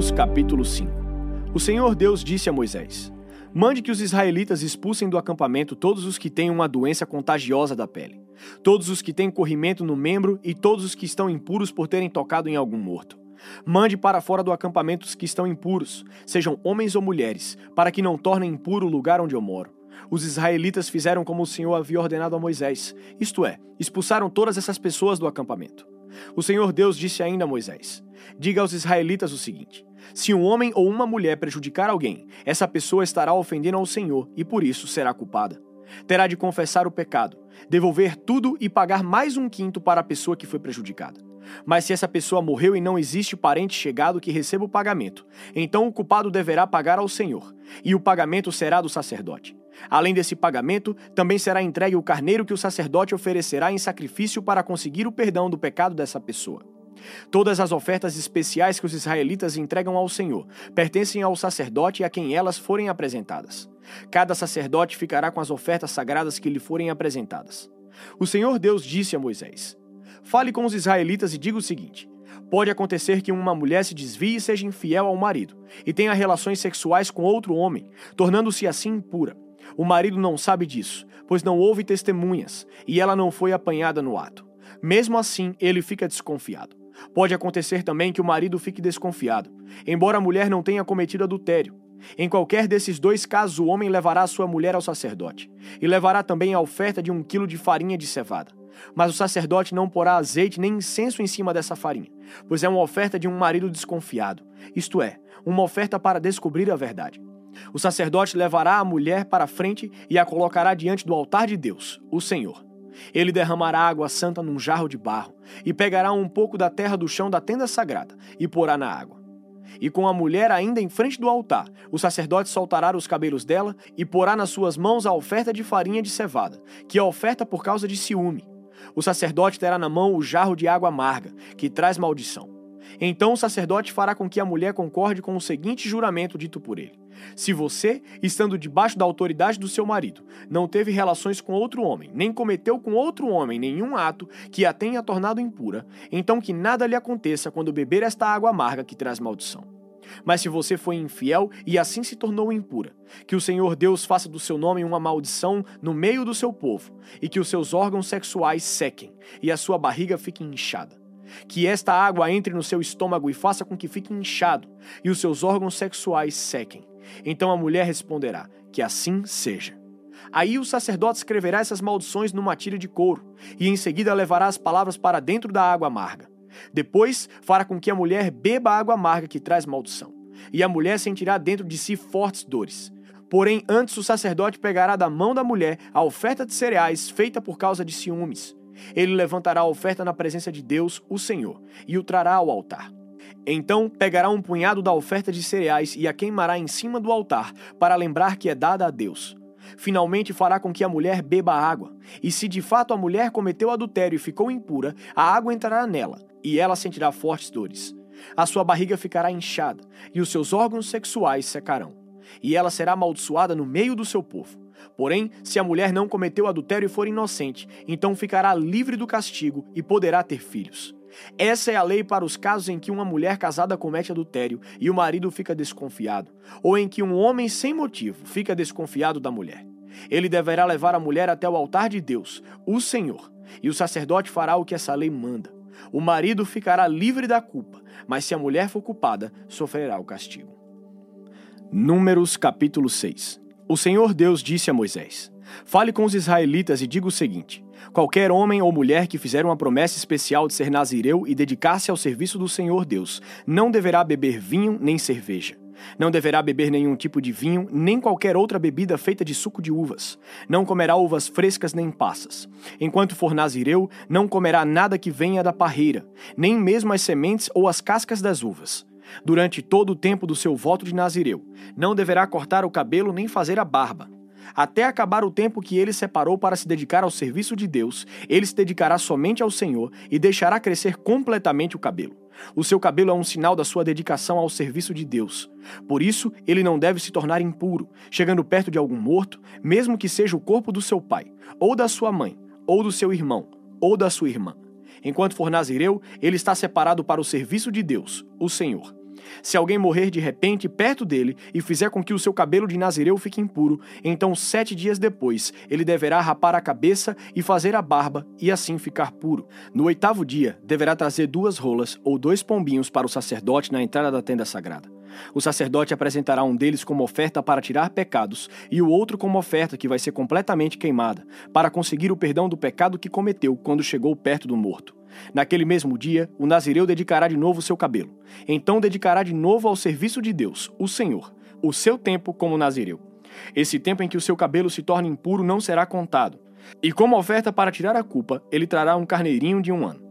Números capítulo 5 O Senhor Deus disse a Moisés: Mande que os israelitas expulsem do acampamento todos os que têm uma doença contagiosa da pele, todos os que têm corrimento no membro e todos os que estão impuros por terem tocado em algum morto. Mande para fora do acampamento os que estão impuros, sejam homens ou mulheres, para que não tornem impuro o lugar onde eu moro. Os israelitas fizeram como o Senhor havia ordenado a Moisés, isto é, expulsaram todas essas pessoas do acampamento. O Senhor Deus disse ainda a Moisés: Diga aos israelitas o seguinte: Se um homem ou uma mulher prejudicar alguém, essa pessoa estará ofendendo ao Senhor e por isso será culpada. Terá de confessar o pecado, devolver tudo e pagar mais um quinto para a pessoa que foi prejudicada. Mas se essa pessoa morreu e não existe parente chegado que receba o pagamento, então o culpado deverá pagar ao Senhor, e o pagamento será do sacerdote. Além desse pagamento, também será entregue o carneiro que o sacerdote oferecerá em sacrifício para conseguir o perdão do pecado dessa pessoa. Todas as ofertas especiais que os israelitas entregam ao Senhor pertencem ao sacerdote a quem elas forem apresentadas. Cada sacerdote ficará com as ofertas sagradas que lhe forem apresentadas. O Senhor Deus disse a Moisés: Fale com os israelitas e diga o seguinte: Pode acontecer que uma mulher se desvie e seja infiel ao marido, e tenha relações sexuais com outro homem, tornando-se assim impura. O marido não sabe disso, pois não houve testemunhas, e ela não foi apanhada no ato. Mesmo assim, ele fica desconfiado. Pode acontecer também que o marido fique desconfiado, embora a mulher não tenha cometido adultério. Em qualquer desses dois casos, o homem levará sua mulher ao sacerdote, e levará também a oferta de um quilo de farinha de cevada. Mas o sacerdote não porá azeite nem incenso em cima dessa farinha, pois é uma oferta de um marido desconfiado, isto é, uma oferta para descobrir a verdade. O sacerdote levará a mulher para a frente e a colocará diante do altar de Deus, o Senhor. Ele derramará água santa num jarro de barro e pegará um pouco da terra do chão da tenda sagrada e porá na água. E com a mulher ainda em frente do altar, o sacerdote soltará os cabelos dela e porá nas suas mãos a oferta de farinha de cevada, que é oferta por causa de ciúme. O sacerdote terá na mão o jarro de água amarga, que traz maldição. Então o sacerdote fará com que a mulher concorde com o seguinte juramento dito por ele: Se você, estando debaixo da autoridade do seu marido, não teve relações com outro homem, nem cometeu com outro homem nenhum ato que a tenha tornado impura, então que nada lhe aconteça quando beber esta água amarga que traz maldição. Mas se você foi infiel e assim se tornou impura, que o Senhor Deus faça do seu nome uma maldição no meio do seu povo, e que os seus órgãos sexuais sequem, e a sua barriga fique inchada que esta água entre no seu estômago e faça com que fique inchado e os seus órgãos sexuais sequem. Então a mulher responderá: Que assim seja. Aí o sacerdote escreverá essas maldições numa tira de couro, e em seguida levará as palavras para dentro da água amarga. Depois fará com que a mulher beba a água amarga que traz maldição, e a mulher sentirá dentro de si fortes dores. Porém, antes o sacerdote pegará da mão da mulher a oferta de cereais feita por causa de ciúmes, ele levantará a oferta na presença de Deus, o Senhor, e o trará ao altar. Então pegará um punhado da oferta de cereais e a queimará em cima do altar, para lembrar que é dada a Deus. Finalmente fará com que a mulher beba água, e se de fato a mulher cometeu adultério e ficou impura, a água entrará nela, e ela sentirá fortes dores. A sua barriga ficará inchada, e os seus órgãos sexuais secarão, e ela será amaldiçoada no meio do seu povo. Porém, se a mulher não cometeu adultério e for inocente, então ficará livre do castigo e poderá ter filhos. Essa é a lei para os casos em que uma mulher casada comete adultério e o marido fica desconfiado, ou em que um homem sem motivo fica desconfiado da mulher. Ele deverá levar a mulher até o altar de Deus, o Senhor, e o sacerdote fará o que essa lei manda. O marido ficará livre da culpa, mas se a mulher for culpada, sofrerá o castigo. Números capítulo 6 o Senhor Deus disse a Moisés: Fale com os israelitas e diga o seguinte: Qualquer homem ou mulher que fizer uma promessa especial de ser nazireu e dedicar-se ao serviço do Senhor Deus, não deverá beber vinho nem cerveja. Não deverá beber nenhum tipo de vinho, nem qualquer outra bebida feita de suco de uvas. Não comerá uvas frescas nem passas. Enquanto for nazireu, não comerá nada que venha da parreira, nem mesmo as sementes ou as cascas das uvas durante todo o tempo do seu voto de Nazireu. Não deverá cortar o cabelo nem fazer a barba. Até acabar o tempo que ele separou para se dedicar ao serviço de Deus, ele se dedicará somente ao Senhor e deixará crescer completamente o cabelo. O seu cabelo é um sinal da sua dedicação ao serviço de Deus. Por isso, ele não deve se tornar impuro, chegando perto de algum morto, mesmo que seja o corpo do seu pai, ou da sua mãe, ou do seu irmão, ou da sua irmã. Enquanto for nazireu, ele está separado para o serviço de Deus, o Senhor. Se alguém morrer de repente perto dele e fizer com que o seu cabelo de nazireu fique impuro, então sete dias depois ele deverá rapar a cabeça e fazer a barba e assim ficar puro. No oitavo dia deverá trazer duas rolas ou dois pombinhos para o sacerdote na entrada da tenda sagrada. O sacerdote apresentará um deles como oferta para tirar pecados e o outro como oferta que vai ser completamente queimada, para conseguir o perdão do pecado que cometeu quando chegou perto do morto. Naquele mesmo dia, o nazireu dedicará de novo seu cabelo. Então dedicará de novo ao serviço de Deus, o Senhor, o seu tempo como nazireu. Esse tempo em que o seu cabelo se torna impuro não será contado. E como oferta para tirar a culpa, ele trará um carneirinho de um ano.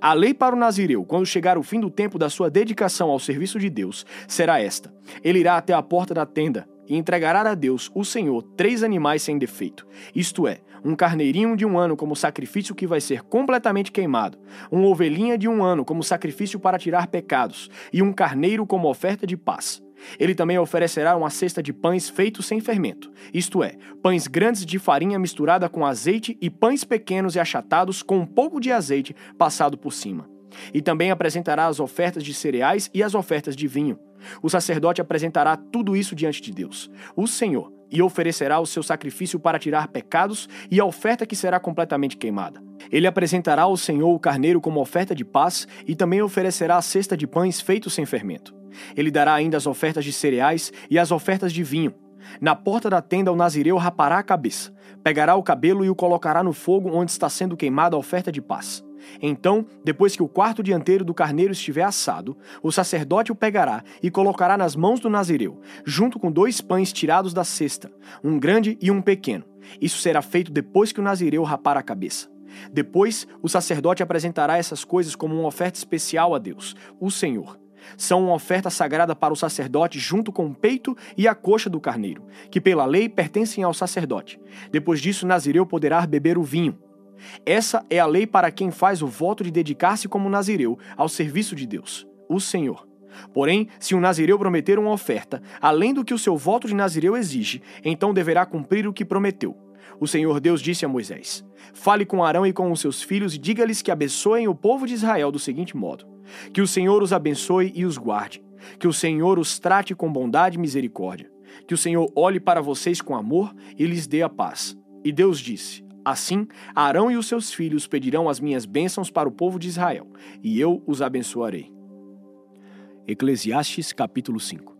A lei para o nazireu, quando chegar o fim do tempo da sua dedicação ao serviço de Deus, será esta: ele irá até a porta da tenda e entregará a Deus, o Senhor, três animais sem defeito, isto é, um carneirinho de um ano como sacrifício que vai ser completamente queimado, uma ovelhinha de um ano como sacrifício para tirar pecados, e um carneiro como oferta de paz. Ele também oferecerá uma cesta de pães feitos sem fermento, isto é, pães grandes de farinha misturada com azeite e pães pequenos e achatados com um pouco de azeite passado por cima. E também apresentará as ofertas de cereais e as ofertas de vinho. O sacerdote apresentará tudo isso diante de Deus, o Senhor, e oferecerá o seu sacrifício para tirar pecados e a oferta que será completamente queimada. Ele apresentará ao Senhor o carneiro como oferta de paz e também oferecerá a cesta de pães feitos sem fermento. Ele dará ainda as ofertas de cereais e as ofertas de vinho. Na porta da tenda o nazireu rapará a cabeça, pegará o cabelo e o colocará no fogo onde está sendo queimada a oferta de paz. Então, depois que o quarto dianteiro do carneiro estiver assado, o sacerdote o pegará e colocará nas mãos do nazireu, junto com dois pães tirados da cesta, um grande e um pequeno. Isso será feito depois que o nazireu rapar a cabeça. Depois, o sacerdote apresentará essas coisas como uma oferta especial a Deus, o Senhor. São uma oferta sagrada para o sacerdote junto com o peito e a coxa do carneiro, que pela lei pertencem ao sacerdote. Depois disso, Nazireu poderá beber o vinho. Essa é a lei para quem faz o voto de dedicar-se como nazireu ao serviço de Deus, o Senhor. Porém, se um nazireu prometer uma oferta, além do que o seu voto de nazireu exige, então deverá cumprir o que prometeu. O Senhor Deus disse a Moisés: Fale com Arão e com os seus filhos e diga-lhes que abençoem o povo de Israel do seguinte modo: Que o Senhor os abençoe e os guarde, que o Senhor os trate com bondade e misericórdia, que o Senhor olhe para vocês com amor e lhes dê a paz. E Deus disse: Assim, Arão e os seus filhos pedirão as minhas bênçãos para o povo de Israel, e eu os abençoarei. Eclesiastes capítulo 5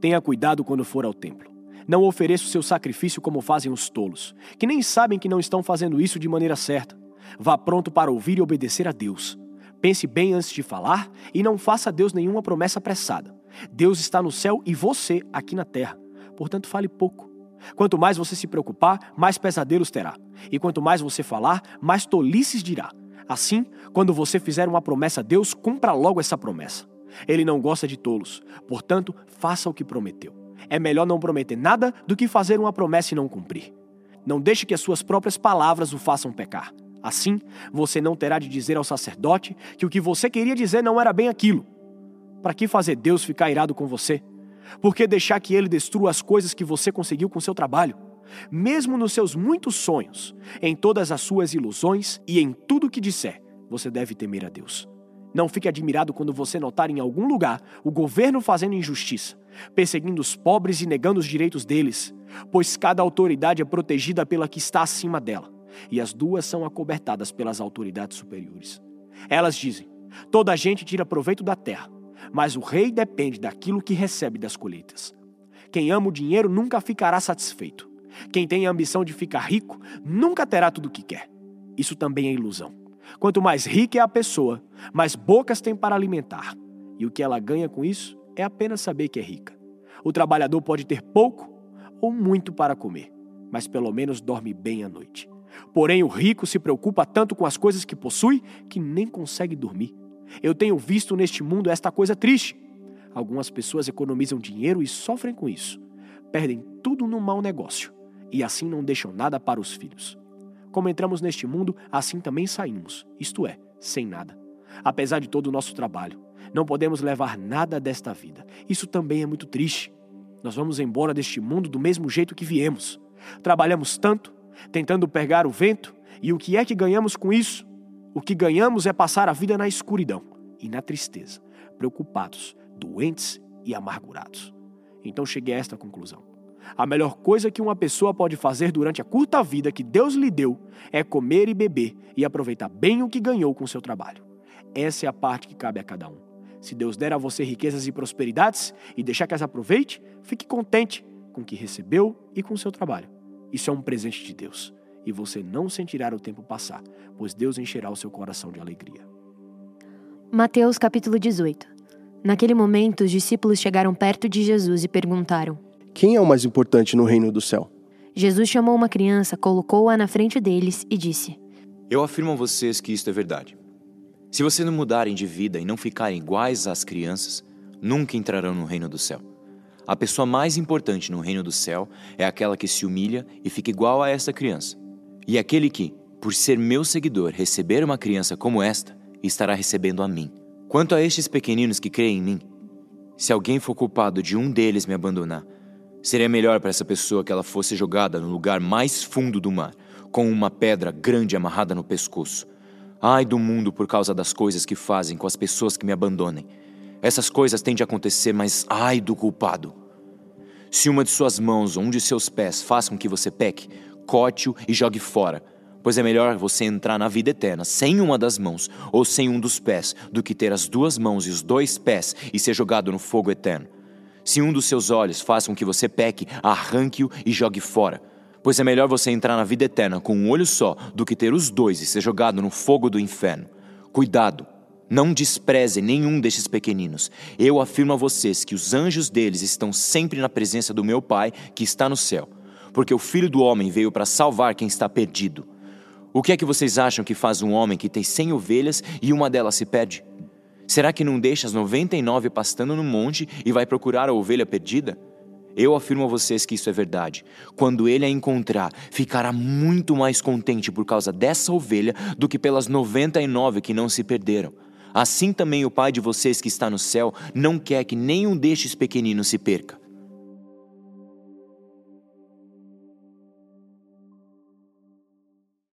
Tenha cuidado quando for ao templo. Não ofereça o seu sacrifício como fazem os tolos, que nem sabem que não estão fazendo isso de maneira certa. Vá pronto para ouvir e obedecer a Deus. Pense bem antes de falar e não faça a Deus nenhuma promessa apressada. Deus está no céu e você aqui na terra. Portanto, fale pouco Quanto mais você se preocupar, mais pesadelos terá. E quanto mais você falar, mais tolices dirá. Assim, quando você fizer uma promessa a Deus, cumpra logo essa promessa. Ele não gosta de tolos, portanto, faça o que prometeu. É melhor não prometer nada do que fazer uma promessa e não cumprir. Não deixe que as suas próprias palavras o façam pecar. Assim, você não terá de dizer ao sacerdote que o que você queria dizer não era bem aquilo. Para que fazer Deus ficar irado com você? Por que deixar que ele destrua as coisas que você conseguiu com seu trabalho? Mesmo nos seus muitos sonhos, em todas as suas ilusões e em tudo que disser, você deve temer a Deus. Não fique admirado quando você notar em algum lugar o governo fazendo injustiça, perseguindo os pobres e negando os direitos deles, pois cada autoridade é protegida pela que está acima dela, e as duas são acobertadas pelas autoridades superiores. Elas dizem: toda a gente tira proveito da terra, mas o rei depende daquilo que recebe das colheitas. Quem ama o dinheiro nunca ficará satisfeito. Quem tem a ambição de ficar rico nunca terá tudo o que quer. Isso também é ilusão. Quanto mais rica é a pessoa, mais bocas tem para alimentar. E o que ela ganha com isso é apenas saber que é rica. O trabalhador pode ter pouco ou muito para comer, mas pelo menos dorme bem à noite. Porém, o rico se preocupa tanto com as coisas que possui que nem consegue dormir. Eu tenho visto neste mundo esta coisa triste. Algumas pessoas economizam dinheiro e sofrem com isso. Perdem tudo no mau negócio e assim não deixam nada para os filhos. Como entramos neste mundo, assim também saímos, isto é, sem nada. Apesar de todo o nosso trabalho, não podemos levar nada desta vida. Isso também é muito triste. Nós vamos embora deste mundo do mesmo jeito que viemos. Trabalhamos tanto, tentando pegar o vento, e o que é que ganhamos com isso? O que ganhamos é passar a vida na escuridão e na tristeza, preocupados, doentes e amargurados. Então cheguei a esta conclusão. A melhor coisa que uma pessoa pode fazer durante a curta vida que Deus lhe deu é comer e beber e aproveitar bem o que ganhou com seu trabalho. Essa é a parte que cabe a cada um. Se Deus der a você riquezas e prosperidades e deixar que as aproveite, fique contente com o que recebeu e com seu trabalho. Isso é um presente de Deus e você não sentirá o tempo passar, pois Deus encherá o seu coração de alegria. Mateus capítulo 18 Naquele momento, os discípulos chegaram perto de Jesus e perguntaram: Quem é o mais importante no reino do céu? Jesus chamou uma criança, colocou-a na frente deles e disse: Eu afirmo a vocês que isto é verdade. Se vocês não mudarem de vida e não ficarem iguais às crianças, nunca entrarão no reino do céu. A pessoa mais importante no reino do céu é aquela que se humilha e fica igual a essa criança. E aquele que, por ser meu seguidor, receber uma criança como esta, estará recebendo a mim. Quanto a estes pequeninos que creem em mim, se alguém for culpado de um deles me abandonar, seria melhor para essa pessoa que ela fosse jogada no lugar mais fundo do mar, com uma pedra grande amarrada no pescoço. Ai do mundo por causa das coisas que fazem com as pessoas que me abandonem. Essas coisas têm de acontecer, mas ai do culpado. Se uma de suas mãos ou um de seus pés faz com que você peque, corte-o e jogue fora, pois é melhor você entrar na vida eterna sem uma das mãos ou sem um dos pés, do que ter as duas mãos e os dois pés e ser jogado no fogo eterno. Se um dos seus olhos faz com que você peque, arranque-o e jogue fora pois é melhor você entrar na vida eterna com um olho só do que ter os dois e ser jogado no fogo do inferno. Cuidado, não despreze nenhum destes pequeninos. Eu afirmo a vocês que os anjos deles estão sempre na presença do meu Pai que está no céu, porque o Filho do Homem veio para salvar quem está perdido. O que é que vocês acham que faz um homem que tem cem ovelhas e uma delas se perde? Será que não deixa as noventa e nove pastando no monte e vai procurar a ovelha perdida? Eu afirmo a vocês que isso é verdade. Quando ele a encontrar, ficará muito mais contente por causa dessa ovelha do que pelas 99 que não se perderam. Assim também o Pai de vocês que está no céu não quer que nenhum destes pequeninos se perca.